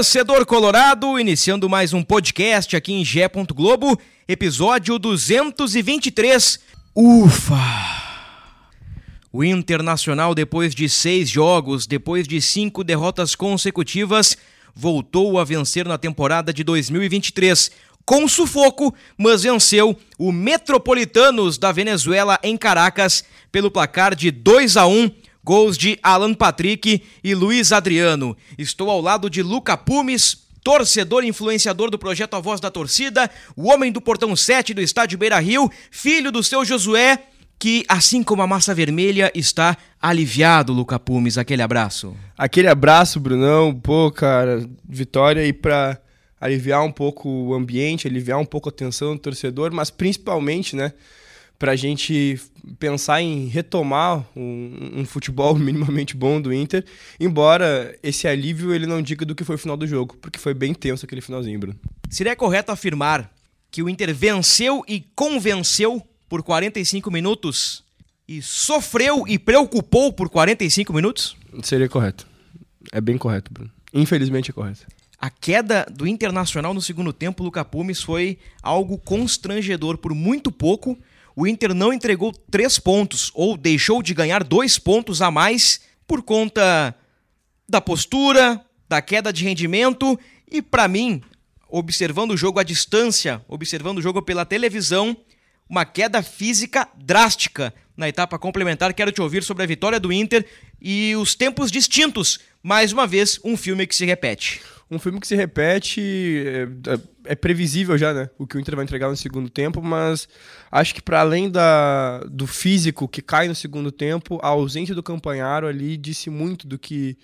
Torcedor Colorado, iniciando mais um podcast aqui em Gé. Globo, episódio 223. Ufa! O Internacional, depois de seis jogos, depois de cinco derrotas consecutivas, voltou a vencer na temporada de 2023. Com sufoco, mas venceu o Metropolitanos da Venezuela em Caracas pelo placar de 2 a 1 gols de Alan Patrick e Luiz Adriano. Estou ao lado de Luca Pumes, torcedor e influenciador do projeto A Voz da Torcida, o homem do portão 7 do estádio Beira Rio, filho do seu Josué, que, assim como a massa vermelha, está aliviado, Luca Pumes. Aquele abraço. Aquele abraço, Brunão. Pô, cara, vitória aí pra aliviar um pouco o ambiente, aliviar um pouco a tensão do torcedor, mas principalmente, né, pra gente pensar em retomar um, um, futebol minimamente bom do Inter, embora esse alívio ele não diga do que foi o final do jogo, porque foi bem tenso aquele finalzinho, Bruno. Seria correto afirmar que o Inter venceu e convenceu por 45 minutos e sofreu e preocupou por 45 minutos? Seria correto. É bem correto, Bruno. Infelizmente é correto. A queda do Internacional no segundo tempo, Luca Pumes, foi algo constrangedor por muito pouco. O Inter não entregou três pontos ou deixou de ganhar dois pontos a mais por conta da postura, da queda de rendimento e, para mim, observando o jogo à distância, observando o jogo pela televisão, uma queda física drástica na etapa complementar. Quero te ouvir sobre a vitória do Inter e os tempos distintos. Mais uma vez, um filme que se repete. Um filme que se repete, é, é, é previsível já, né? O que o Inter vai entregar no segundo tempo, mas acho que para além da, do físico que cai no segundo tempo, a ausência do Campanharo ali disse muito do que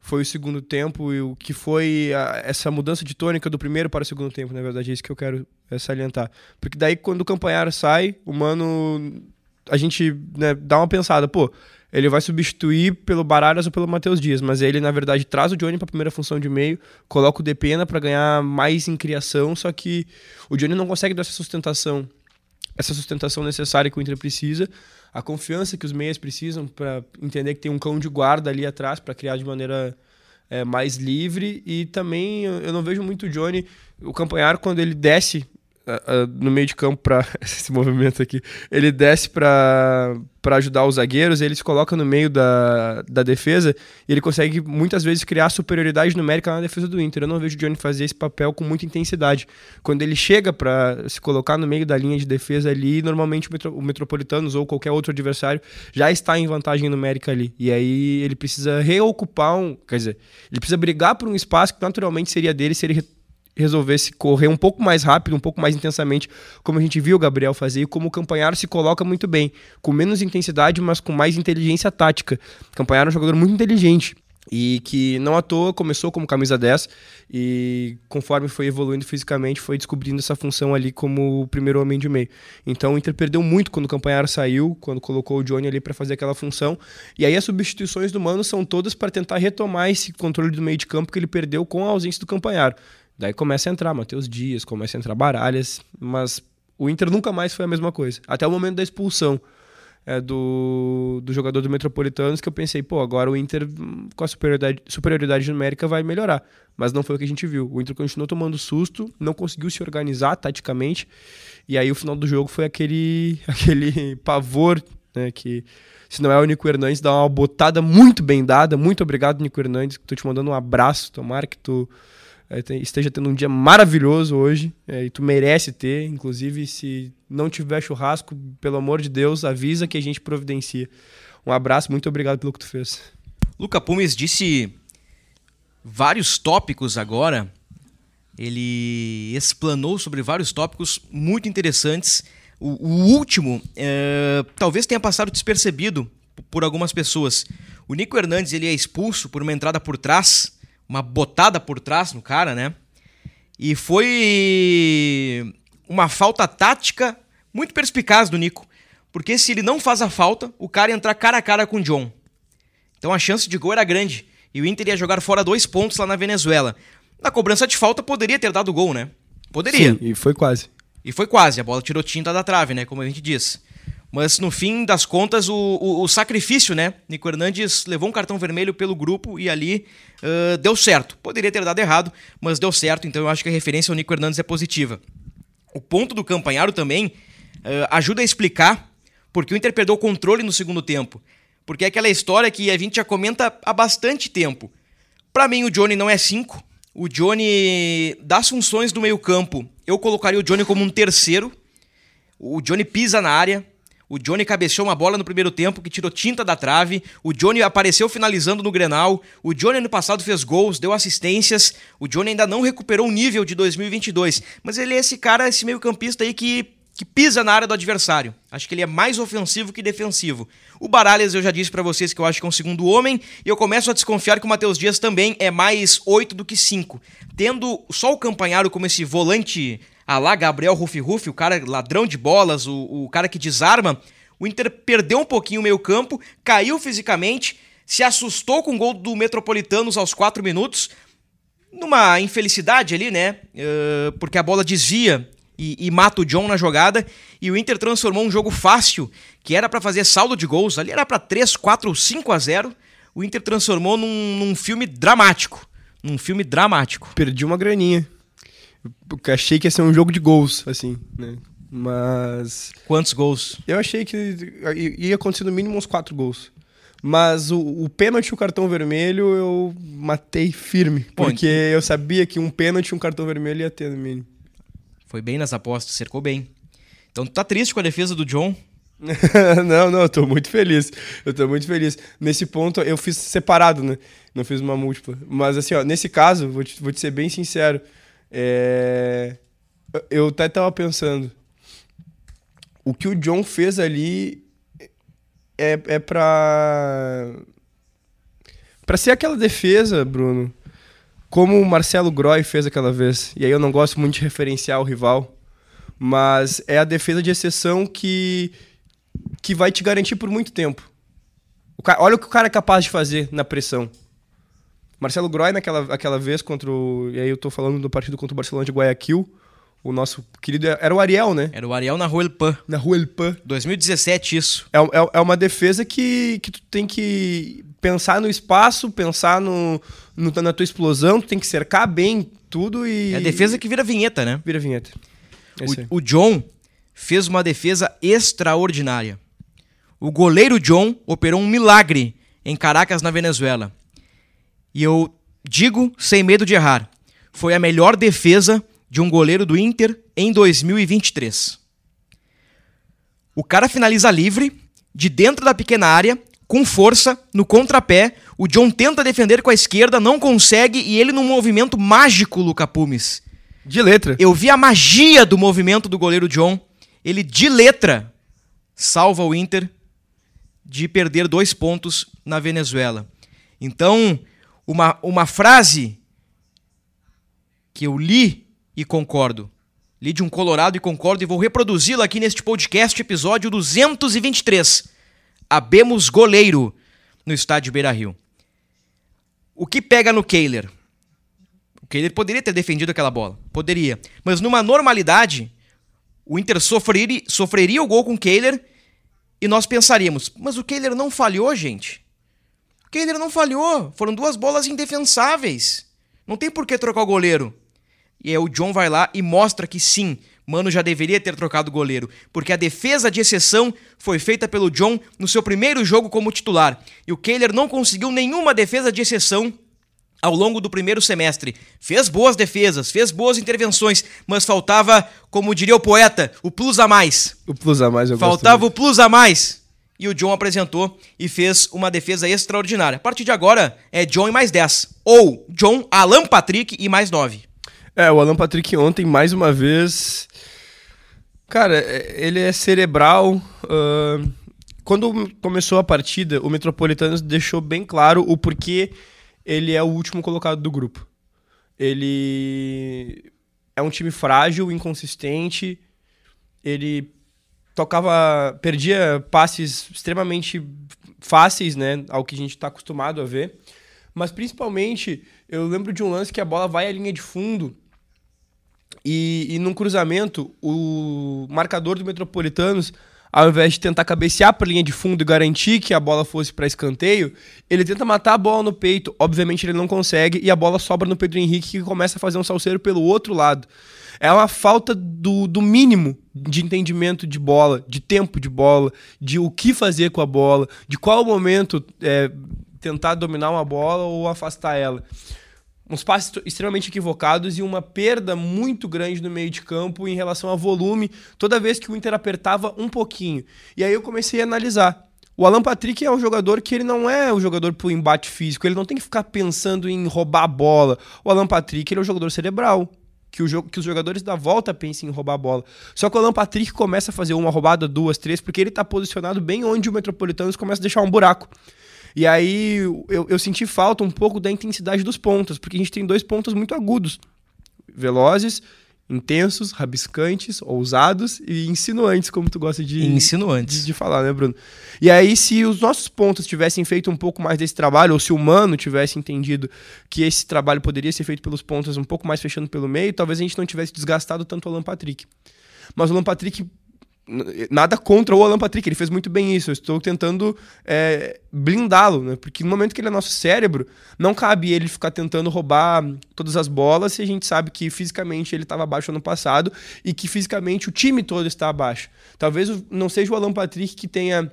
foi o segundo tempo e o que foi a, essa mudança de tônica do primeiro para o segundo tempo, na verdade, é isso que eu quero é, salientar. Porque daí, quando o Campanharo sai, o Mano, a gente né, dá uma pensada, pô, ele vai substituir pelo Bararas ou pelo Matheus Dias, mas ele, na verdade, traz o Johnny para a primeira função de meio, coloca o Depena para ganhar mais em criação, só que o Johnny não consegue dar essa sustentação, essa sustentação necessária que o Inter precisa, a confiança que os meias precisam para entender que tem um cão de guarda ali atrás para criar de maneira é, mais livre. E também eu não vejo muito o Johnny o Campanhar quando ele desce uh, no meio de campo para esse movimento aqui ele desce para ajudar os zagueiros, ele se coloca no meio da, da defesa e ele consegue muitas vezes criar superioridade numérica na defesa do Inter. Eu não vejo o Johnny fazer esse papel com muita intensidade. Quando ele chega para se colocar no meio da linha de defesa ali, normalmente o, Metro, o Metropolitanos ou qualquer outro adversário já está em vantagem numérica ali. E aí ele precisa reocupar um. Quer dizer, ele precisa brigar por um espaço que naturalmente seria dele se ele resolvesse correr um pouco mais rápido, um pouco mais intensamente, como a gente viu o Gabriel fazer, e como o Campanharo se coloca muito bem, com menos intensidade, mas com mais inteligência tática. O Campanharo é um jogador muito inteligente e que não à toa começou como camisa 10 e conforme foi evoluindo fisicamente foi descobrindo essa função ali como o primeiro homem de meio. Então o Inter perdeu muito quando o Campanharo saiu, quando colocou o Johnny ali para fazer aquela função. E aí as substituições do Mano são todas para tentar retomar esse controle do meio de campo que ele perdeu com a ausência do Campanharo. Daí começa a entrar Matheus Dias, começa a entrar Baralhas, mas o Inter nunca mais foi a mesma coisa. Até o momento da expulsão é, do, do jogador do Metropolitanos, que eu pensei, pô, agora o Inter com a superioridade, superioridade numérica vai melhorar. Mas não foi o que a gente viu. O Inter continuou tomando susto, não conseguiu se organizar taticamente, e aí o final do jogo foi aquele, aquele pavor, né, que se não é o Nico Hernandes, dá uma botada muito bem dada. Muito obrigado, Nico Hernandes, tô te mandando um abraço, tomara que tu esteja tendo um dia maravilhoso hoje é, e tu merece ter. Inclusive, se não tiver churrasco, pelo amor de Deus, avisa que a gente providencia. Um abraço, muito obrigado pelo que tu fez. Luca Pumes disse vários tópicos agora. Ele explanou sobre vários tópicos muito interessantes. O, o último é, talvez tenha passado despercebido por algumas pessoas. O Nico Hernandes ele é expulso por uma entrada por trás, uma botada por trás no cara, né? E foi uma falta tática muito perspicaz do Nico. Porque se ele não faz a falta, o cara ia entrar cara a cara com o John. Então a chance de gol era grande. E o Inter ia jogar fora dois pontos lá na Venezuela. Na cobrança de falta poderia ter dado gol, né? Poderia. Sim, e foi quase. E foi quase. A bola tirou tinta da trave, né? Como a gente diz. Mas no fim das contas, o, o, o sacrifício, né? Nico Hernandes levou um cartão vermelho pelo grupo e ali uh, deu certo. Poderia ter dado errado, mas deu certo. Então eu acho que a referência ao Nico Hernandes é positiva. O ponto do Campanharo também uh, ajuda a explicar porque o Inter perdeu o controle no segundo tempo. Porque é aquela história que a gente já comenta há bastante tempo. Para mim, o Johnny não é 5. O Johnny, das funções do meio-campo, eu colocaria o Johnny como um terceiro. O Johnny pisa na área. O Johnny cabeceou uma bola no primeiro tempo que tirou tinta da trave. O Johnny apareceu finalizando no Grenal. O Johnny ano passado fez gols, deu assistências. O Johnny ainda não recuperou o nível de 2022. Mas ele é esse cara, esse meio-campista aí que que pisa na área do adversário. Acho que ele é mais ofensivo que defensivo. O Baralhas eu já disse para vocês que eu acho que é um segundo homem e eu começo a desconfiar que o Matheus Dias também é mais 8 do que 5. Tendo só o Campanharo como esse volante a lá Gabriel Rufi Rufi, o cara ladrão de bolas, o, o cara que desarma, o Inter perdeu um pouquinho o meio campo, caiu fisicamente, se assustou com o gol do Metropolitanos aos 4 minutos, numa infelicidade ali, né? Uh, porque a bola desvia e, e, mata o John na jogada. E o Inter transformou um jogo fácil, que era para fazer saldo de gols, ali era para 3, 4 ou 5 a 0. O Inter transformou num, num, filme dramático. Num filme dramático. Perdi uma graninha. Porque achei que ia ser um jogo de gols, assim, né? Mas. Quantos gols? Eu achei que ia acontecer no mínimo uns 4 gols. Mas o, o pênalti e o cartão vermelho eu matei firme. Porque eu sabia que um pênalti e um cartão vermelho ia ter no mínimo. Foi bem nas apostas, cercou bem. Então tu tá triste com a defesa do John? não, não, eu tô muito feliz. Eu tô muito feliz. Nesse ponto, eu fiz separado, né? Não fiz uma múltipla. Mas assim, ó, nesse caso, vou te, vou te ser bem sincero. É... Eu até tava pensando. O que o John fez ali é, é pra. Ser aquela defesa, Bruno, como o Marcelo Groy fez aquela vez. E aí eu não gosto muito de referenciar o rival, mas é a defesa de exceção que, que vai te garantir por muito tempo. Cara, olha o que o cara é capaz de fazer na pressão. Marcelo Groy, naquela aquela vez contra o. E aí eu tô falando do partido contra o Barcelona de Guayaquil. O nosso querido. Era o Ariel, né? Era o Ariel na Rua El Pan. Na Rua El Pan. 2017, isso. É, é, é uma defesa que, que tu tem que pensar no espaço, pensar no, no, na tua explosão, tu tem que cercar bem tudo e. É a defesa que vira vinheta, né? Vira vinheta. É o, o John fez uma defesa extraordinária. O goleiro John operou um milagre em Caracas, na Venezuela. E eu digo sem medo de errar: foi a melhor defesa de um goleiro do Inter em 2023. O cara finaliza livre, de dentro da pequena área, com força, no contrapé. O John tenta defender com a esquerda, não consegue, e ele num movimento mágico, Luca Pumes. De letra. Eu vi a magia do movimento do goleiro John. Ele, de letra, salva o Inter de perder dois pontos na Venezuela. Então, uma, uma frase que eu li e concordo. Li de um Colorado e concordo e vou reproduzi-la aqui neste podcast, episódio 223 abemos goleiro no estádio Beira Rio. O que pega no Kehler? O Kehler poderia ter defendido aquela bola. Poderia. Mas numa normalidade, o Inter sofreria, sofreria o gol com o Kehler e nós pensaríamos, mas o Kehler não falhou, gente. O Kehler não falhou. Foram duas bolas indefensáveis. Não tem por que trocar o goleiro. E aí o John vai lá e mostra que sim, Mano já deveria ter trocado o goleiro, porque a defesa de exceção foi feita pelo John no seu primeiro jogo como titular. E o Kehler não conseguiu nenhuma defesa de exceção ao longo do primeiro semestre. Fez boas defesas, fez boas intervenções, mas faltava, como diria o poeta, o plus a mais. O plus a mais, eu Faltava o plus a mais. E o John apresentou e fez uma defesa extraordinária. A partir de agora é John e mais 10. Ou John, Alan Patrick e mais 9. É, o Alan Patrick ontem, mais uma vez. Cara, é, ele é cerebral. Uh, quando começou a partida, o Metropolitanos deixou bem claro o porquê ele é o último colocado do grupo. Ele é um time frágil, inconsistente. Ele tocava, perdia passes extremamente fáceis, né, ao que a gente está acostumado a ver. Mas principalmente, eu lembro de um lance que a bola vai à linha de fundo e, e num cruzamento, o marcador do Metropolitanos, ao invés de tentar cabecear para a linha de fundo e garantir que a bola fosse para escanteio, ele tenta matar a bola no peito. Obviamente ele não consegue e a bola sobra no Pedro Henrique que começa a fazer um salseiro pelo outro lado. É uma falta do, do mínimo de entendimento de bola, de tempo de bola, de o que fazer com a bola, de qual momento é, tentar dominar uma bola ou afastar ela uns passes extremamente equivocados e uma perda muito grande no meio de campo em relação a volume, toda vez que o Inter apertava um pouquinho. E aí eu comecei a analisar. O Alan Patrick é um jogador que ele não é um jogador pro embate físico, ele não tem que ficar pensando em roubar a bola. O Alan Patrick ele é um jogador cerebral. Que, o que os jogadores da volta pensem em roubar a bola. Só que o Alan Patrick começa a fazer uma roubada, duas, três, porque ele está posicionado bem onde o Metropolitanos começa a deixar um buraco. E aí eu, eu senti falta um pouco da intensidade dos pontos, porque a gente tem dois pontos muito agudos, velozes, intensos, rabiscantes, ousados e insinuantes, como tu gosta de, insinuantes. de, de falar, né, Bruno? E aí, se os nossos pontos tivessem feito um pouco mais desse trabalho, ou se o Mano tivesse entendido que esse trabalho poderia ser feito pelos pontos um pouco mais fechando pelo meio, talvez a gente não tivesse desgastado tanto o Alan Patrick. Mas o Alan Patrick nada contra o Alan Patrick, ele fez muito bem isso. Eu estou tentando é, blindá-lo, né? Porque no momento que ele é nosso cérebro, não cabe ele ficar tentando roubar todas as bolas se a gente sabe que fisicamente ele estava abaixo ano passado e que fisicamente o time todo está abaixo. Talvez não seja o Alan Patrick que tenha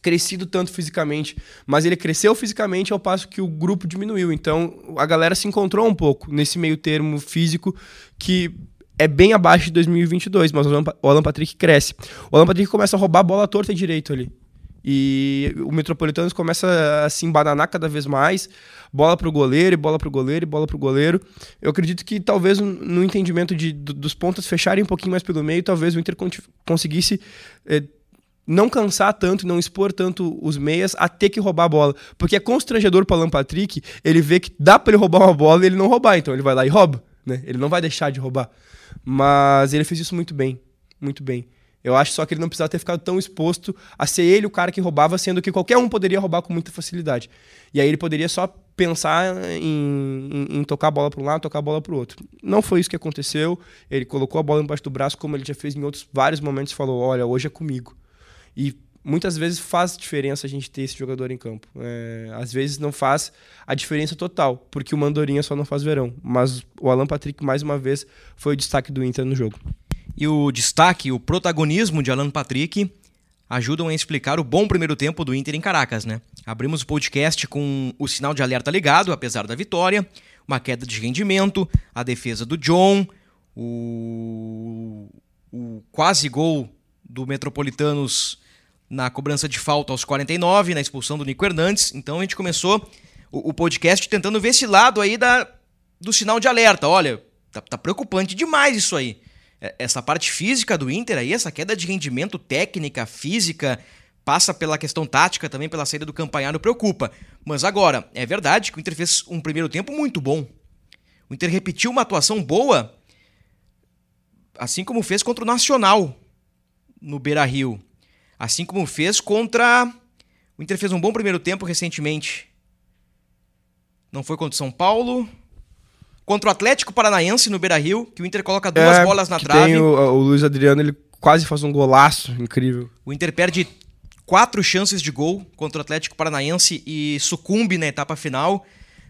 crescido tanto fisicamente, mas ele cresceu fisicamente ao passo que o grupo diminuiu. Então a galera se encontrou um pouco nesse meio termo físico que é bem abaixo de 2022, mas o Alan Patrick cresce. O Alan Patrick começa a roubar a bola torta direito ali. E o Metropolitanos começa a se embananar cada vez mais, bola pro goleiro, e bola pro goleiro, e bola pro goleiro. Eu acredito que talvez no entendimento de, dos pontos fecharem um pouquinho mais pelo meio, talvez o Inter conseguisse é, não cansar tanto, não expor tanto os meias a ter que roubar a bola. Porque é constrangedor para o Alan Patrick, ele vê que dá para ele roubar uma bola e ele não roubar, então ele vai lá e rouba. Né? Ele não vai deixar de roubar. Mas ele fez isso muito bem. Muito bem. Eu acho só que ele não precisava ter ficado tão exposto a ser ele o cara que roubava, sendo que qualquer um poderia roubar com muita facilidade. E aí ele poderia só pensar em, em, em tocar a bola para um lado, tocar a bola para o outro. Não foi isso que aconteceu. Ele colocou a bola embaixo do braço, como ele já fez em outros vários momentos, falou: Olha, hoje é comigo. E muitas vezes faz diferença a gente ter esse jogador em campo. É, às vezes não faz a diferença total, porque o Mandorinha só não faz verão. Mas o Alan Patrick, mais uma vez, foi o destaque do Inter no jogo. E o destaque, o protagonismo de Alan Patrick ajudam a explicar o bom primeiro tempo do Inter em Caracas, né? Abrimos o podcast com o sinal de alerta ligado, apesar da vitória, uma queda de rendimento, a defesa do John, o, o quase gol do Metropolitanos na cobrança de falta aos 49, na expulsão do Nico Hernandes. Então a gente começou o, o podcast tentando ver esse lado aí da, do sinal de alerta. Olha, tá, tá, preocupante demais isso aí. É, essa parte física do Inter aí, essa queda de rendimento técnica, física, passa pela questão tática também, pela saída do Campanharo, preocupa. Mas agora, é verdade que o Inter fez um primeiro tempo muito bom. O Inter repetiu uma atuação boa, assim como fez contra o Nacional no Beira Rio. Assim como fez contra. O Inter fez um bom primeiro tempo recentemente. Não foi contra o São Paulo. Contra o Atlético Paranaense no Beira Rio, que o Inter coloca duas é, bolas na trave. O, o Luiz Adriano, ele quase faz um golaço incrível. O Inter perde quatro chances de gol contra o Atlético Paranaense e sucumbe na etapa final.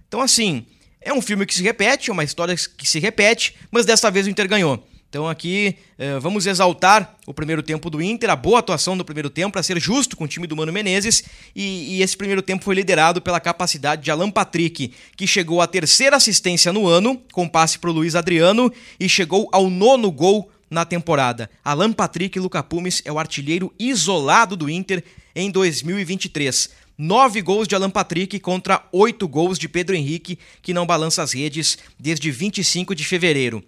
Então, assim, é um filme que se repete, é uma história que se repete, mas dessa vez o Inter ganhou. Então aqui eh, vamos exaltar o primeiro tempo do Inter, a boa atuação do primeiro tempo, para ser justo com o time do Mano Menezes. E, e, esse primeiro tempo foi liderado pela capacidade de Alan Patrick, que chegou à terceira assistência no ano, com passe para o Luiz Adriano, e chegou ao nono gol na temporada. Alan Patrick Luca Pumes é o artilheiro isolado do Inter em 2023. Nove gols de Alan Patrick contra oito gols de Pedro Henrique, que não balança as redes desde 25 de fevereiro.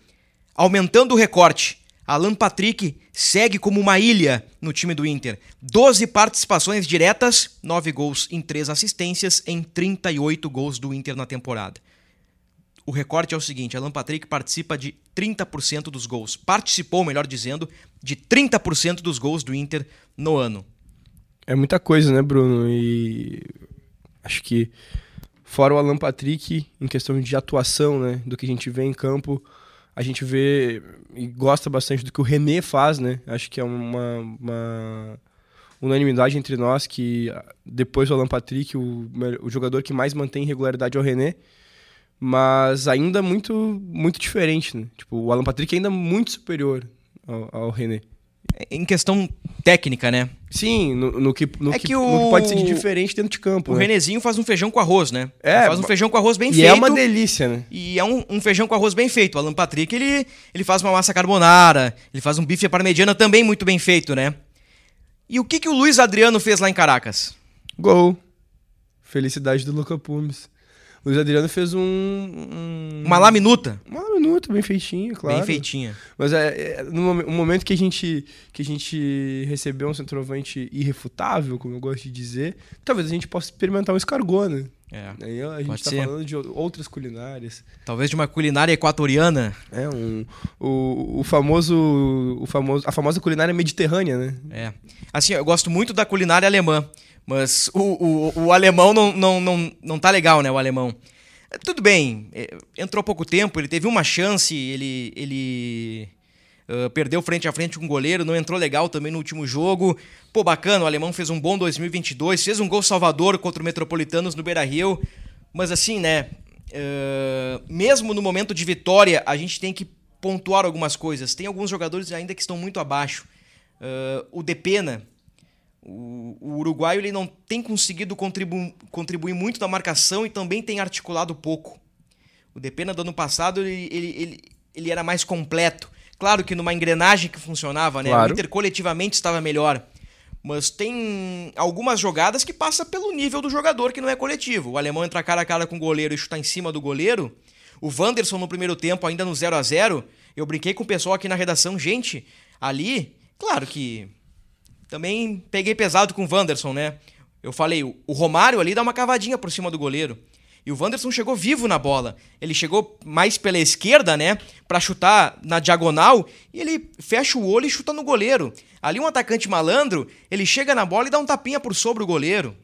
Aumentando o recorte, Alan Patrick segue como uma ilha no time do Inter. 12 participações diretas, 9 gols em 3 assistências em 38 gols do Inter na temporada. O recorte é o seguinte: Alan Patrick participa de 30% dos gols. Participou, melhor dizendo, de 30% dos gols do Inter no ano. É muita coisa, né, Bruno? E acho que fora o Alan Patrick, em questão de atuação, né, do que a gente vê em campo, a gente vê e gosta bastante do que o René faz, né? Acho que é uma, uma unanimidade entre nós que depois do Alan Patrick, o, o jogador que mais mantém regularidade é o René mas ainda muito muito diferente, né? Tipo, o Alan Patrick é ainda muito superior ao, ao René. Em questão técnica, né? Sim, no, no que, no, é que, que, o... no que pode ser de diferente dentro de campo. O né? Renezinho faz um feijão com arroz, né? É. Faz um feijão com arroz bem e feito. E é uma delícia, né? E é um, um, feijão com arroz bem feito. O Alan Patrick, ele, ele faz uma massa carbonara, ele faz um bife parmegiana também muito bem feito, né? E o que, que o Luiz Adriano fez lá em Caracas? Gol. Felicidade do Luca Pumes. Luiz Adriano fez um, um... Uma lá minuta. Uma lá minuta, bem feitinha, claro. Bem feitinha. Mas é, é no momento que a, gente, que a gente recebeu um centroavante irrefutável, como eu gosto de dizer, talvez a gente possa experimentar um escargot, né? É, Aí a gente tá ser. falando de outras culinárias. Talvez de uma culinária equatoriana. É, um, o, o famoso. O famoso. A famosa culinária mediterrânea, né? É. Assim, eu gosto muito da culinária alemã. Mas o, o, o alemão não, não, não, não tá legal, né? O alemão. Tudo bem, é, entrou pouco tempo, ele teve uma chance, ele, ele uh, perdeu frente a frente com o goleiro, não entrou legal também no último jogo. Pô, bacana, o alemão fez um bom 2022, fez um gol salvador contra o Metropolitanos no Beira-Rio. Mas assim, né, uh, mesmo no momento de vitória, a gente tem que pontuar algumas coisas. Tem alguns jogadores ainda que estão muito abaixo. Uh, o Depena, o, o uruguaio ele não tem conseguido contribu contribuir muito na marcação e também tem articulado pouco. O Depena do ano passado ele, ele, ele, ele era mais completo. Claro que numa engrenagem que funcionava, né? Claro. O Inter coletivamente estava melhor. Mas tem algumas jogadas que passa pelo nível do jogador que não é coletivo. O alemão entra cara a cara com o goleiro e chutar em cima do goleiro. O Wanderson no primeiro tempo, ainda no 0 a 0 Eu brinquei com o pessoal aqui na redação. Gente, ali, claro que também peguei pesado com o Wanderson, né? Eu falei, o Romário ali dá uma cavadinha por cima do goleiro. E o Wanderson chegou vivo na bola. Ele chegou mais pela esquerda, né? Pra chutar na diagonal. E ele fecha o olho e chuta no goleiro. Ali um atacante malandro, ele chega na bola e dá um tapinha por sobre o goleiro.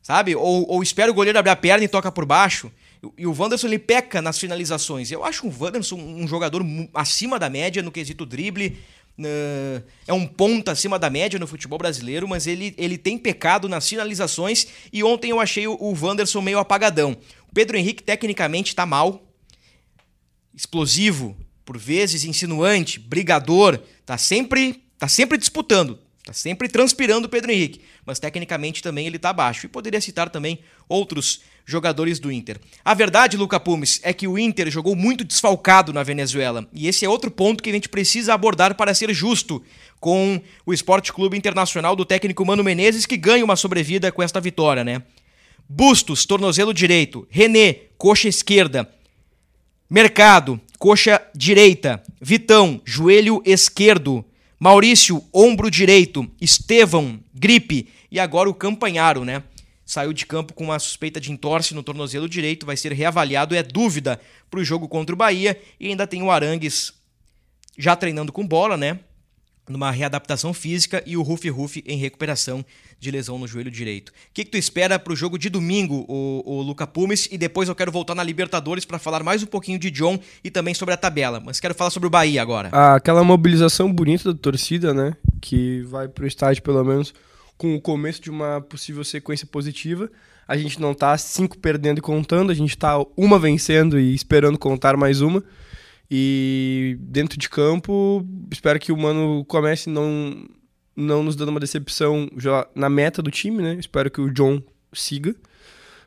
Sabe? Ou, ou espera o goleiro abrir a perna e toca por baixo. E o Wanderson ele peca nas finalizações. Eu acho o Wanderson um jogador acima da média no quesito drible, É um ponto acima da média no futebol brasileiro, mas ele, ele tem pecado nas finalizações e ontem eu achei o, o Wanderson meio apagadão. O Pedro Henrique tecnicamente está mal, explosivo, por vezes insinuante, brigador, tá sempre, tá sempre disputando, tá sempre transpirando o Pedro Henrique, mas tecnicamente também ele tá abaixo. E poderia citar também outros jogadores do Inter. A verdade, Luca Pumes, é que o Inter jogou muito desfalcado na Venezuela. E esse é outro ponto que a gente precisa abordar para ser justo com o Esporte Clube Internacional do técnico Mano Menezes, que ganha uma sobrevida com esta vitória, né? Bustos, tornozelo direito. René, coxa esquerda. Mercado, coxa direita. Vitão, joelho esquerdo. Maurício, ombro direito. Estevão, gripe. E agora o Campanharo, né? Saiu de campo com uma suspeita de entorse no tornozelo direito, vai ser reavaliado, é dúvida para o jogo contra o Bahia. E ainda tem o Arangues já treinando com bola, né? Numa readaptação física e o Rufi Rufi em recuperação de lesão no joelho direito. O que, que tu espera para o jogo de domingo, o, o Luca Pumes? E depois eu quero voltar na Libertadores para falar mais um pouquinho de John e também sobre a tabela. Mas quero falar sobre o Bahia agora. Ah, aquela mobilização bonita da torcida, né? Que vai para o estádio pelo menos com o começo de uma possível sequência positiva. A gente não está cinco perdendo e contando, a gente está uma vencendo e esperando contar mais uma. E dentro de campo, espero que o Mano comece não, não nos dando uma decepção já na meta do time, né? Espero que o John siga.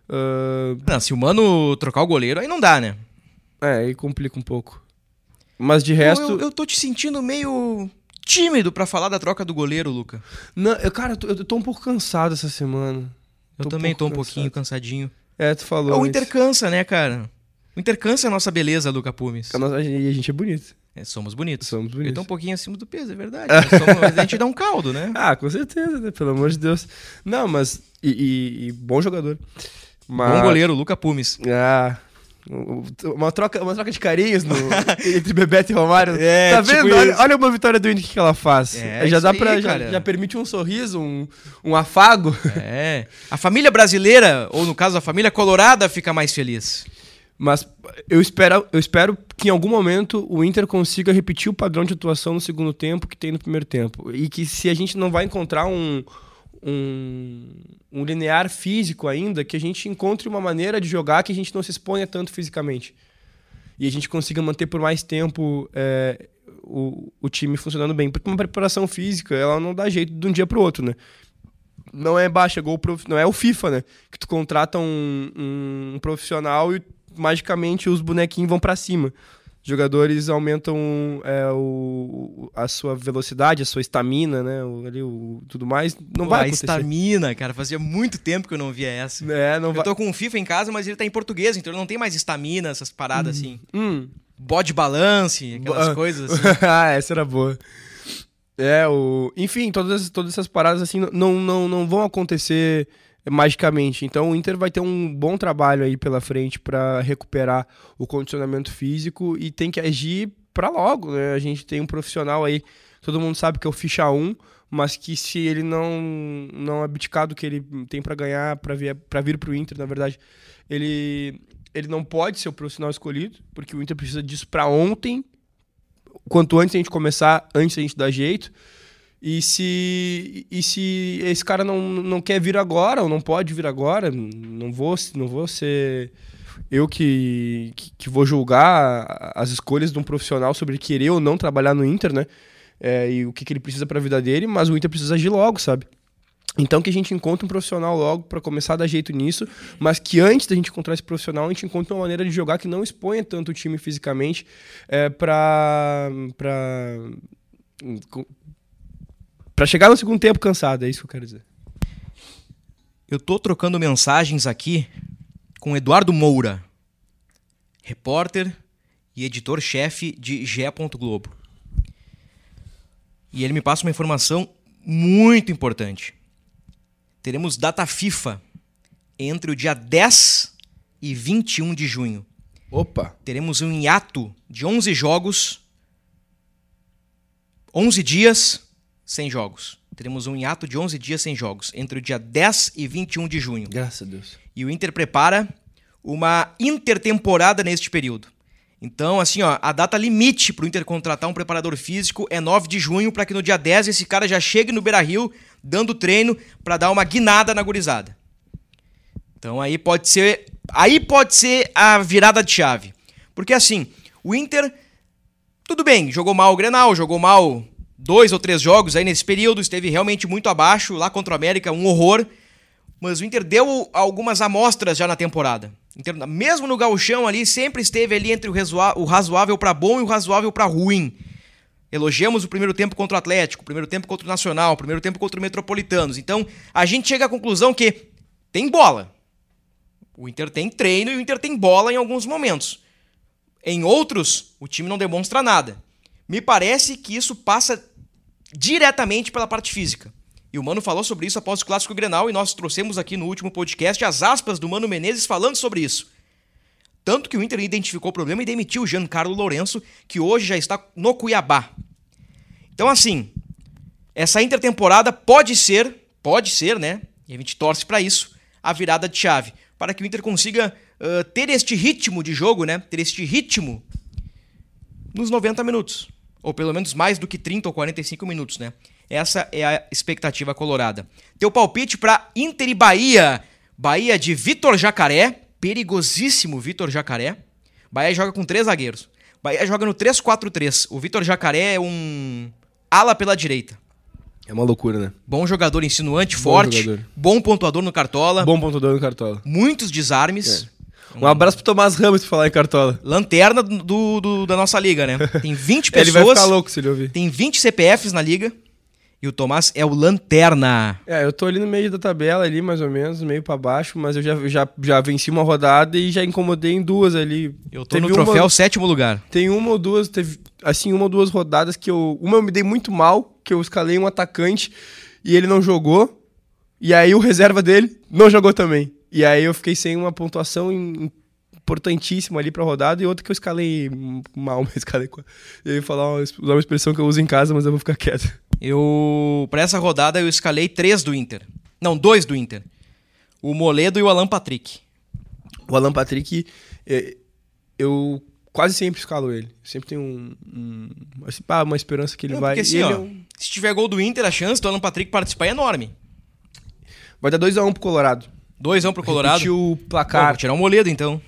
Uh... Não, se o Mano trocar o goleiro, aí não dá, né? É, aí complica um pouco. Mas de resto. Eu, eu, eu tô te sentindo meio tímido para falar da troca do goleiro, Luca. Não, eu, cara, eu tô, eu tô um pouco cansado essa semana. Eu tô também um tô um cansado. pouquinho cansadinho. É, tu falou. O Inter cansa, né, cara? O Inter cansa a nossa beleza, Luca Pumes. A e a gente é bonito. É, somos bonitos. Somos Eu bonitos. tô um pouquinho acima do peso, é verdade. Somos- a gente dá um caldo, né? Ah, com certeza, né? Pelo amor de Deus. Não, mas. E, e- e bom jogador. Mas, Bom goleiro, Luca Pumes. Ah. Uma troca, uma troca de carinhos no, entre Bebeto e Romário. É, tá tipo vendo? Olha, isso. olha uma vitória do Inter que ela faz. É, já dá aí, pra. Já, já permite um sorriso, um, um afago. É. A família brasileira, ou no caso a família colorada, fica mais feliz. Mas eu espero, eu espero que em algum momento o Inter consiga repetir o padrão de atuação no segundo tempo que tem no primeiro tempo. E que se a gente não vai encontrar um, um, um linear físico ainda, que a gente encontre uma maneira de jogar que a gente não se exponha tanto fisicamente. E a gente consiga manter por mais tempo é, o, o time funcionando bem. Porque uma preparação física, ela não dá jeito de um dia pro outro, né? não é baixa gol prof... não é o FIFA, né? Que tu contrata um, um profissional e magicamente os bonequinhos vão pra cima. Jogadores aumentam é, o, a sua velocidade, a sua estamina, né? O, ali, o, tudo mais. Não Pô, vai a acontecer. estamina, cara, fazia muito tempo que eu não via essa. É, não Eu vai. tô com um FIFA em casa, mas ele tá em português, então ele não tem mais estamina, essas paradas assim. Hum. Bode balance, aquelas Ba- coisas assim. ah, essa era boa. É, o... Enfim, todas, essas- todas essas paradas assim não, não, não vão acontecer magicamente. Então o Inter vai ter um bom trabalho aí pela frente para recuperar o condicionamento físico e tem que agir para logo, né? A gente tem um profissional aí, todo mundo sabe que é o ficha 1, mas que se ele não não abdicar do que ele tem para ganhar, para vir para vir pro Inter, na verdade, ele ele não pode ser o profissional escolhido, porque o Inter precisa disso para ontem quanto antes a gente começar, antes a gente dar jeito. E se, e se esse cara não, não quer vir agora, ou não pode vir agora, não vou, não vou ser eu que, que, que vou julgar as escolhas de um profissional sobre querer ou não trabalhar no Inter, né? É, e o que, que ele precisa para a vida dele, mas o Inter precisa agir logo, sabe? Então que a gente encontre um profissional logo para começar a dar jeito nisso, mas que antes da gente encontrar esse profissional, a gente encontre uma maneira de jogar que não exponha tanto o time fisicamente é, para para chegar no segundo tempo cansado, é isso que eu quero dizer. Eu tô trocando mensagens aqui com Eduardo Moura, repórter e editor-chefe de GE. Globo. E ele me passa uma informação muito importante. Teremos data FIFA entre o dia 10 e 21 de junho. Opa! Teremos um hiato de 11 jogos, 11 dias sem jogos. Teremos um hiato de 11 dias sem jogos, entre o dia 10 e 21 de junho. Graças a Deus. E o Inter prepara uma intertemporada neste período. Então, assim, ó, a data limite para o Inter contratar um preparador físico é 9 de junho, para que no dia 10 esse cara já chegue no Beira-Rio dando treino para dar uma guinada na gurizada. Então aí pode ser, aí pode ser a virada de chave. Porque assim, o Inter tudo bem, jogou mal o Grenal, jogou mal dois ou três jogos aí nesse período, esteve realmente muito abaixo, lá contra o América, um horror. Mas o Inter deu algumas amostras já na temporada. Inter, mesmo no gauchão ali, sempre esteve ali entre o, o razoável para bom e o razoável para ruim. Elogiamos o primeiro tempo contra o Atlético, o primeiro tempo contra o Nacional, o primeiro tempo contra o Metropolitanos. Então, a gente chega à conclusão que tem bola. O Inter tem treino e o Inter tem bola em alguns momentos. Em outros, o time não demonstra nada. Me parece que isso passa diretamente pela parte física. E o Mano falou sobre isso após o Clássico Grenal e nós trouxemos aqui no último podcast as aspas do Mano Menezes falando sobre isso. Tanto que o Inter identificou o problema e demitiu o Giancarlo Lourenço, que hoje já está no Cuiabá. Então, assim, essa intertemporada pode ser, pode ser, né? E a gente torce para isso, a virada de chave. Para que o Inter consiga ah, ter este ritmo de jogo, né? Ter este ritmo nos 90 minutos. Ou pelo menos mais do que 30 ou 45 minutos, né? Essa é a expectativa colorada. Teu palpite para Inter e Bahia. Bahia de Vitor Jacaré. Perigosíssimo Vitor Jacaré. Bahia joga com três zagueiros. Bahia joga no 3-4-3. O Vitor Jacaré é um ala pela direita. É uma loucura, né? Bom jogador, insinuante, forte. jogador. Bom pontuador no Cartola. Bom pontuador no Cartola. Muitos desarmes. Um abraço pro Tomás Ramos pra falar em Cartola. Lanterna do, do- da nossa liga, né? Tem 20 Ele pessoas. vai ficar louco se ele ouvir. Tem 20 CPFs na liga. E o Tomás é o lanterna. É, eu tô ali no meio da tabela, ali mais ou menos, meio pra baixo, mas eu já, já, já venci uma rodada e já incomodei em duas ali. Eu tô no troféu uma, sétimo lugar. Tem uma ou duas, teve, assim, uma ou duas rodadas que eu. Uma eu me dei muito mal, que eu escalei um atacante e ele não jogou. E aí o reserva dele não jogou também. E aí eu fiquei sem uma pontuação importantíssima ali pra rodada e outra que eu escalei mal, mas escalei. Eu ia falar uma, usar uma expressão que eu uso em casa, mas eu vou ficar quieto. Eu. Pra essa rodada eu escalei três do Inter. Não, dois do Inter. O Moledo e o Alan Patrick. O Alan Patrick, é, eu quase sempre escalo ele. Sempre tem um, um assim, pá, uma esperança que ele Não, vai. Porque assim, ele ó, é um- se tiver gol do Inter, a chance do Alan Patrick participar é enorme. Vai dar 2x1 pro Colorado. 2 1 pro Colorado. Repetir o Pô, placar. vou tirar o Moledo então.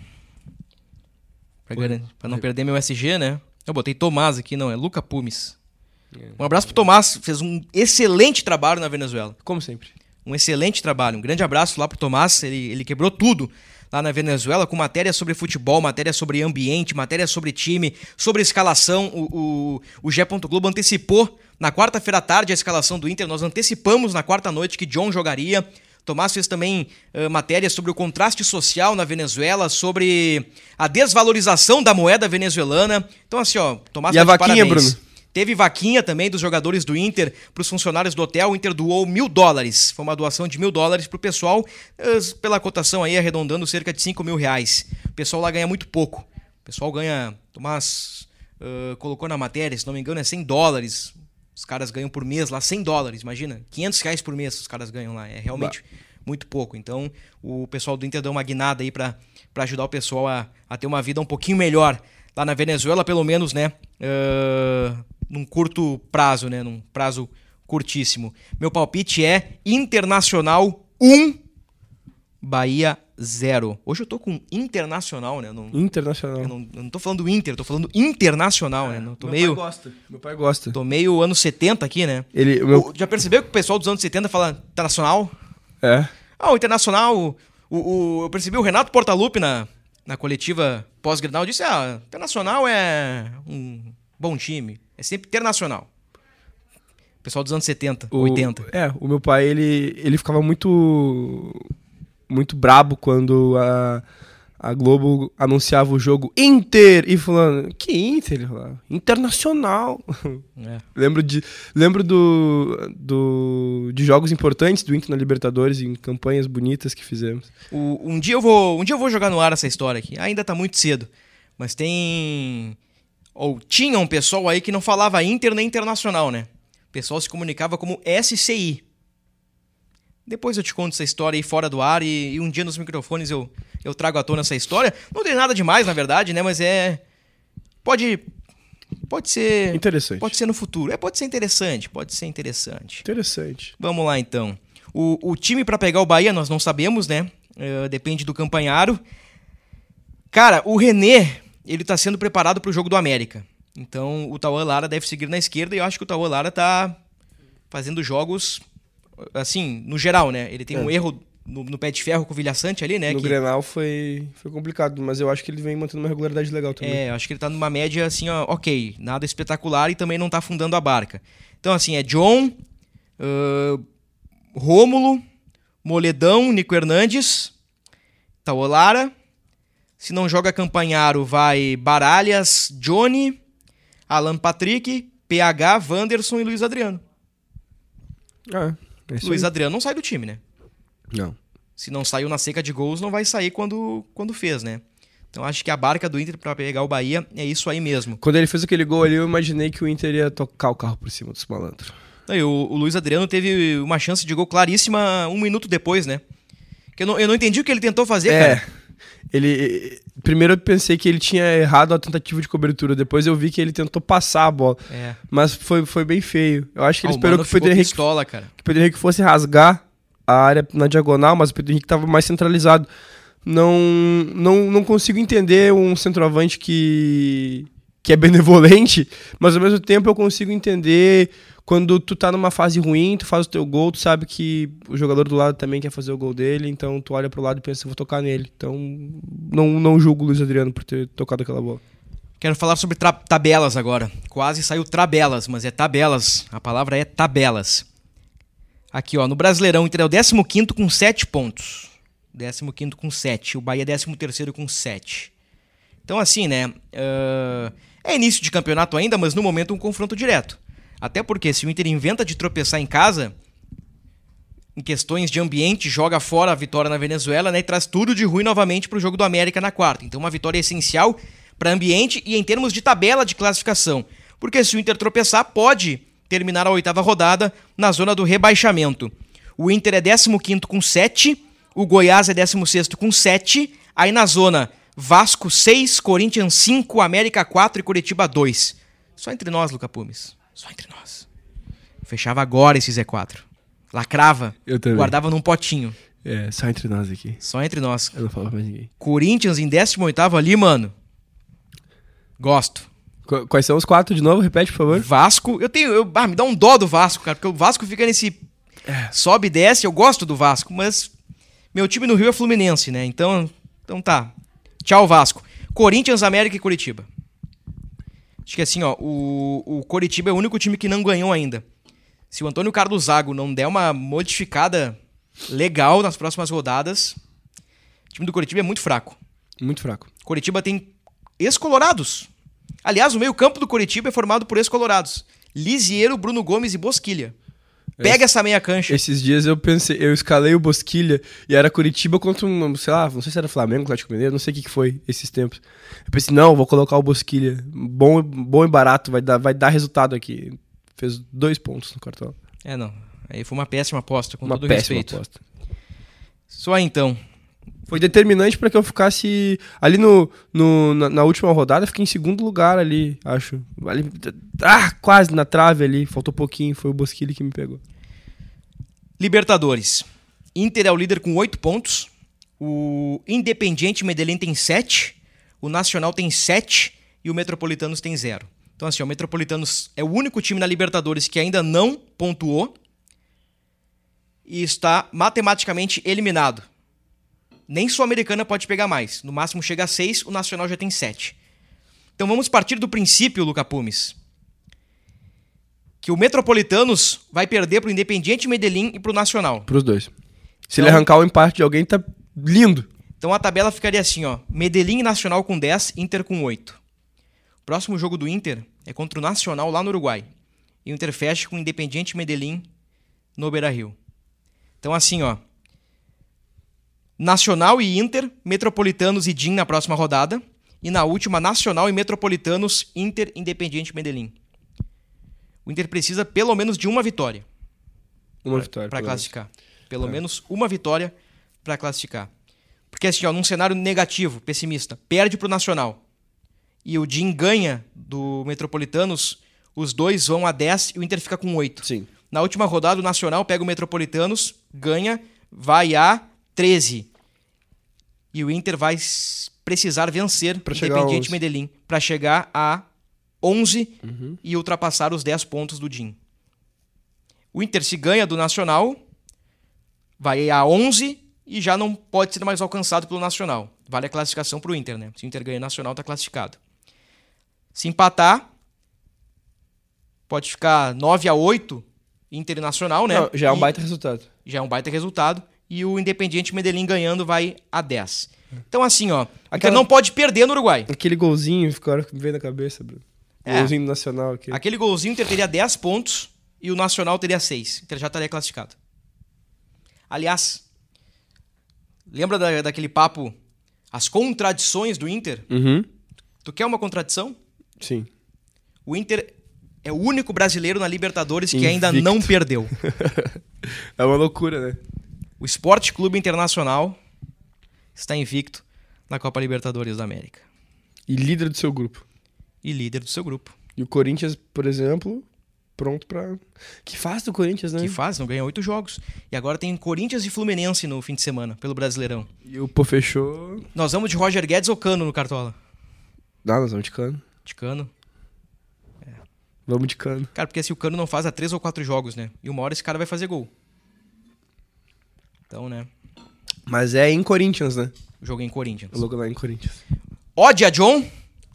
Pra, pra não perder meu SG, né? Eu botei Tomás aqui, não, é Luca Pumes. Um abraço pro Tomás, fez um excelente trabalho na Venezuela. Como sempre. Um excelente trabalho. Um grande abraço lá pro Tomás. Ele, ele quebrou tudo lá na Venezuela com matéria sobre futebol, matéria sobre ambiente, matéria sobre time, sobre escalação. O, o, o Gé. Globo antecipou na quarta-feira à tarde a escalação do Inter. Nós antecipamos na quarta noite que John jogaria. Tomás fez também uh, matéria sobre o contraste social na Venezuela, sobre a desvalorização da moeda venezuelana. Então, assim, ó, Tomás E a tá de vaquinha, parabéns. Bruno? Teve vaquinha também dos jogadores do Inter para os funcionários do hotel. O Inter doou mil dólares. Foi uma doação de mil dólares para o pessoal, eh, pela cotação aí, arredondando cerca de cinco mil reais. O pessoal lá ganha muito pouco. O pessoal ganha, Tomás uh, colocou na matéria, se não me engano, é 100 dólares. Os caras ganham por mês lá 100 dólares, imagina. 500 reais por mês os caras ganham lá. É realmente bah. muito pouco. Então, o pessoal do Inter deu uma guinada aí para ajudar o pessoal a, a ter uma vida um pouquinho melhor lá na Venezuela, pelo menos, né? Uh, num curto prazo, né? Num prazo curtíssimo. Meu palpite é Internacional 1, Bahia 0. Hoje eu tô com Internacional, né? Não, Internacional. Eu não, eu não tô falando Inter, eu tô falando Internacional, é, né? Não, tô meu meio, pai gosta. Meu pai gosta. Tô meio anos 70 aqui, né? Ele, meu... Já percebeu que o pessoal dos anos 70 fala Internacional? É. Ah, o Internacional... O, o, eu percebi o Renato Portaluppi na, na coletiva pós-grenal disse, ah, Internacional é um bom time. É sempre internacional. Pessoal dos anos 70, o, 80. É, o meu pai, ele, ele ficava muito muito brabo quando a, a Globo anunciava o jogo Inter e falando, que Inter? Internacional. É. lembro de, lembro do, do, de jogos importantes do Inter na Libertadores em campanhas bonitas que fizemos. O, um, dia eu vou, um dia eu vou jogar no ar essa história aqui. Ainda tá muito cedo, mas tem ou tinha um pessoal aí que não falava Inter nem Internacional, né? O pessoal se comunicava como SCI. Depois eu te conto essa história aí fora do ar e, e, um dia nos microfones eu, eu trago à tona essa história. Não tem nada demais, na verdade, né? Mas é. Pode. Pode ser. Interessante. Pode ser no futuro. É, pode ser interessante. Pode ser interessante. Interessante. Vamos lá então. O, o time para pegar o Bahia nós não sabemos, né? Uh, depende do campanharo. Cara, o René, ele tá sendo preparado para o jogo do América. Então o Tauan Lara deve seguir na esquerda e eu acho que o Tauan Lara tá fazendo jogos assim, no geral, né? Ele tem é. um erro no, no, pé de ferro com o Vilhaçante ali, né? No que... Grenal foi, foi complicado, mas eu acho que ele vem mantendo uma regularidade legal também. É, acho que ele tá numa média assim, ó, ok, nada espetacular e também não tá afundando a barca. Então, assim, é John, uh, Rômulo, Moledão, Nico Hernandes, Taolara. Se não joga Campanharo, vai Baralhas, Johnny, Alan Patrick, PH, Wanderson e Luiz Adriano. Ah, é Luiz aí. Adriano não sai do time, né? Não. Se não saiu na seca de gols, não vai sair quando, quando fez, né? Então acho que a barca do Inter para pegar o Bahia é isso aí mesmo. Quando ele fez aquele gol ali, eu imaginei que o Inter ia tocar o carro por cima dos malandros. E o, o Luiz Adriano teve uma chance de gol claríssima um minuto depois, né? Que eu não, eu não entendi o que ele tentou fazer, é. cara. Ele, primeiro eu pensei que ele tinha errado a tentativa de cobertura, depois eu vi que ele tentou passar a bola. É. Mas foi, foi bem feio. Eu acho que ele Ah, esperou que o Pedro Henrique, pistola, cara. que o Pedro Henrique fosse rasgar a área na diagonal, mas o Pedro Henrique estava mais centralizado. Não, não, não consigo entender um centroavante que, que é benevolente, mas ao mesmo tempo eu consigo entender quando tu tá numa fase ruim, tu faz o teu gol, tu sabe que o jogador do lado também quer fazer o gol dele, então tu olha pro lado e pensa, vou tocar nele. Então não, não julgo o Luiz Adriano por ter tocado aquela bola. Quero falar sobre tabelas agora. Quase saiu tabelas, mas é tabelas. A palavra é tabelas. Aqui, ó, no Brasileirão, o Inter é o 15 com 7 pontos. 15 com 7. O Bahia é 13 com 7. Então, assim, né? ah, é início de campeonato ainda, mas no momento um confronto direto. Até porque se o Inter inventa de tropeçar em casa, em questões de ambiente, joga fora a vitória na Venezuela né, e traz tudo de ruim novamente para o jogo do América na quarta. Então, uma vitória essencial para ambiente e em termos de tabela de classificação. Porque se o Inter tropeçar, pode terminar a oitava rodada na zona do rebaixamento. O Inter é 15 com 7, o Goiás é 16 com 7, aí na zona Vasco 6, Corinthians 5, América 4 e Curitiba 2. Só entre nós, Luca Pumes. Só entre nós. Fechava agora esse Z4. Lacrava. Eu também. Guardava num potinho. É, só entre nós aqui. Só entre nós. Eu não falo pra ninguém. Corinthians em 18 ali, mano. Gosto. Qu- quais são os quatro de novo? Repete, por favor. Vasco, eu tenho. Eu, ah, me dá um dó do Vasco, cara, porque o Vasco fica nesse. Sobe e desce, eu gosto do Vasco, mas meu time no Rio é Fluminense, né? Então, então tá. Tchau, Vasco. Corinthians, América e Curitiba. Acho que assim, ó, o, o Curitiba é o único time que não ganhou ainda. Se o Antônio Carlos Zago não der uma modificada legal nas próximas rodadas, o time do Curitiba é muito fraco. Muito fraco. Curitiba tem ex-colorados. Aliás, o meio-campo do Curitiba é formado por ex-colorados. Lisiero, Bruno Gomes e Bosquilha. Pega essa meia cancha. Esses dias eu pensei, eu escalei o Bosquilha e era Curitiba contra um, sei lá, não sei se era Flamengo, Atlético Mineiro, não sei o que, que foi esses tempos. Eu pensei, não, vou colocar o Bosquilha. Bom, bom e barato, vai dar, vai dar resultado aqui. Fez dois pontos no cartão. É, não. Aí foi uma péssima aposta, com Uma todo péssima respeito. aposta. Só então. Foi determinante pra que eu ficasse ali no, no na, na última rodada, fiquei em segundo lugar ali, acho. Ali, ah, quase na trave ali, faltou pouquinho, foi o Bosquilha que me pegou. Libertadores. Inter é o líder com 8 pontos. O Independiente Medellín tem 7. O Nacional tem 7. E o Metropolitanos tem 0. Então, assim, o Metropolitanos é o único time na Libertadores que ainda não pontuou. E está matematicamente eliminado. Nem Sul-Americana pode pegar mais. No máximo chega a 6, o Nacional já tem 7. Então vamos partir do princípio, Luca Pumes. Que o Metropolitanos vai perder pro Independiente Medellín e pro Nacional. Pros dois. Se Então- ele arrancar o empate de alguém, tá lindo. Então a tabela ficaria assim, ó. Medellín e Nacional com 10, Inter com 8. O próximo jogo do Inter é contra o Nacional lá no Uruguai. E o Inter fecha com o Independiente Medellín no Beira-Rio. Então assim, ó. Nacional e Inter, Metropolitanos e DIN na próxima rodada. E na última, Nacional e Metropolitanos, Inter, Independiente Medellín. O Inter precisa pelo menos de uma vitória Uma vitória. para pelo menos. classificar. Pelo menos uma vitória para classificar. Porque assim, ó, num cenário negativo, pessimista, perde pro Nacional. E o Jim ganha do Metropolitanos, os dois vão a 10 e o Inter fica com 8. Sim. Na última rodada, o Nacional pega o Metropolitanos, ganha, vai a 13. E o Inter vai precisar vencer Pra o Independiente 11. Medellín para chegar a 11 Uhum. e ultrapassar os 10 pontos do Jim. O Inter se ganha do Nacional, vai a 11 e já não pode ser mais alcançado pelo Nacional. Vale a classificação para o Inter, né? Se o Inter ganha Nacional, está classificado. Se empatar, pode ficar 9 a 8 Internacional, né? Não, já é um E- baita resultado. já é um baita resultado. E o Independiente Medellín ganhando vai a 10. Então, assim, ó. Inter Aquela- não pode perder no Uruguai. Aquele golzinho ficou que me veio na cabeça, Bruno. É. Golzinho do Nacional aqui. Aquele golzinho, Inter teria 10 pontos e o Nacional teria 6. O Inter já estaria classificado. Aliás, lembra da- daquele papo, as contradições do Inter? Uhum. Tu quer uma contradição? Sim. O Inter é o único brasileiro na Libertadores que Invicto. ainda não perdeu. é uma loucura, né? O Esporte Clube Internacional está invicto na Copa Libertadores da América. E líder do seu grupo. E líder do seu grupo. E o Corinthians, por exemplo, pronto pra. Que faz do Corinthians, né? Que faz, não ganha oito jogos. E agora tem Corinthians e Fluminense no fim de semana, pelo Brasileirão. E o Pô fechou. Nós vamos de Roger Guedes ou Cano no Cartola? Não, nós vamos de cano. De Cano. Vamos de cano. Cara, porque se o Cano não faz há três ou quatro jogos, né? E uma hora esse cara vai fazer gol. Então, né? Mas é em Corinthians, né? Jogo em Corinthians. O logo lá é em Corinthians. Odia John,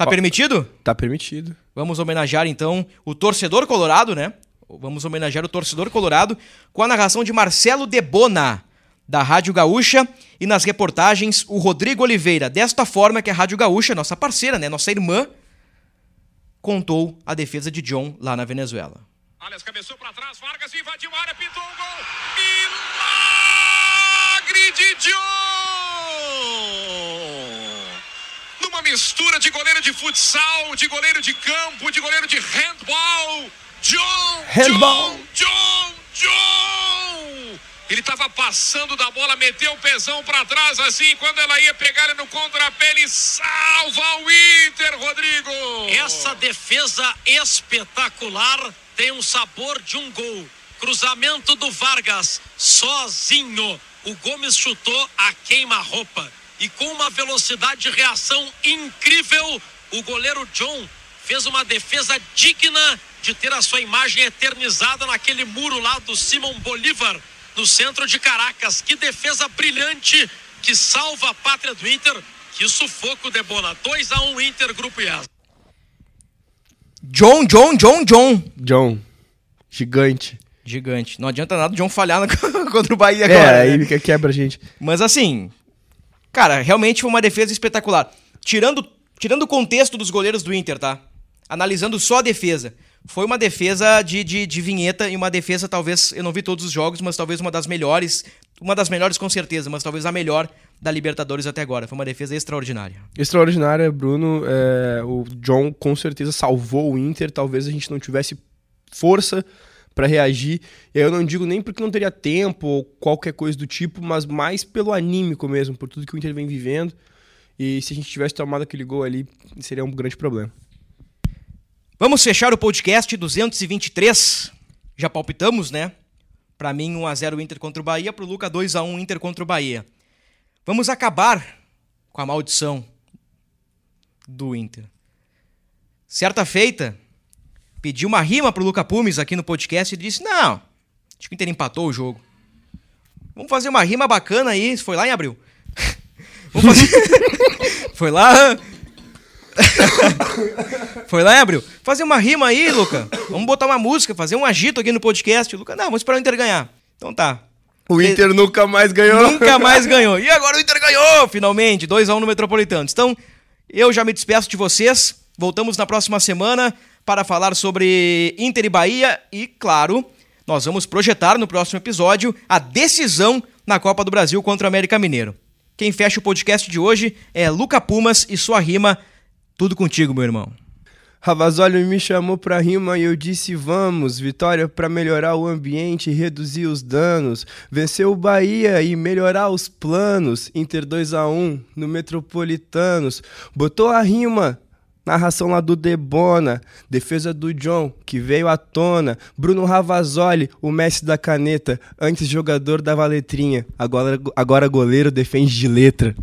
Tá permitido? Tá permitido. Vamos homenagear então o torcedor colorado, né? Vamos homenagear o torcedor colorado com a narração de Marcelo Debona, da Rádio Gaúcha, e nas reportagens o Rodrigo Oliveira. Desta forma que a Rádio Gaúcha, nossa parceira, né, nossa irmã, contou a defesa de John lá na Venezuela. Aliás, cabeçou para trás, Vargas invadiu a área, pintou o gol. Milagre de John! Numa mistura de goleiro de futsal, de goleiro de campo, de goleiro de handball. John! Handball. John! John! John! Ele estava passando da bola, meteu o pezão para trás assim, quando ela ia pegar ele no contrapé, ele salva o Inter, Rodrigo! Essa defesa espetacular tem um sabor de um gol. Cruzamento do Vargas, sozinho. O Gomes chutou a queima-roupa. E com uma velocidade de reação incrível, o goleiro John fez uma defesa digna de ter a sua imagem eternizada naquele muro lá do Simon Bolívar, no centro de Caracas. Que defesa brilhante que salva a pátria do Inter. Que sufoco, Debona. 2 a 1 um, Inter, Grupo IAS. John, John, John, John. John. Gigante. Gigante. Não adianta nada o John falhar contra o Bahia É, agora. aí né? que- quebra a gente. Mas assim, cara, realmente foi uma defesa espetacular. Tirando, tirando o contexto dos goleiros do Inter, tá? Analisando só a defesa. Foi uma defesa de, de, de vinheta e uma defesa, talvez, eu não vi todos os jogos, mas talvez uma das melhores. Uma das melhores com certeza, mas talvez a melhor da Libertadores até agora. Foi uma defesa extraordinária. Extraordinária, Bruno. É, o John com certeza salvou o Inter. Talvez a gente não tivesse força pra reagir. Eu não digo nem porque não teria tempo ou qualquer coisa do tipo, mas mais pelo anímico mesmo, por tudo que o Inter vem vivendo. E se a gente tivesse tomado aquele gol ali, seria um grande problema. Vamos fechar o podcast 223. Já palpitamos, né? Pra mim, 1x0 Inter contra o Bahia. Pro Luca, 2x1 Inter contra o Bahia. Vamos acabar com a maldição do Inter. Certa feita, pedi uma rima pro Luca Pumes aqui no podcast e disse: Não, acho que o Inter empatou o jogo. Vamos fazer uma rima bacana aí. Foi lá em abril. Vamos fazer. Foi lá. Foi lá em abril. Fazer uma rima aí, Luca. Vamos botar uma música, fazer um agito aqui no podcast. Luca, não, vamos esperar o Inter ganhar. Então tá. O Inter nunca mais ganhou. Nunca mais ganhou. E agora o Inter ganhou, finalmente. 2x1 no Metropolitano. Então, eu já me despeço de vocês. Voltamos na próxima semana para falar sobre Inter e Bahia. E, claro, nós vamos projetar no próximo episódio a decisão na Copa do Brasil contra o América Mineiro. Quem fecha o podcast de hoje é Luca Pumas e sua rima. Tudo contigo, meu irmão. Ravazoli me chamou pra rima e eu disse vamos, vitória pra melhorar o ambiente e reduzir os danos, vencer o Bahia e melhorar os planos, Inter 2 a 1 no Metropolitanos, botou a rima, narração lá do Debona, defesa do John, que veio à tona, Bruno Ravazoli, o mestre da caneta, antes jogador da valetrinha, agora, agora goleiro defende de letra.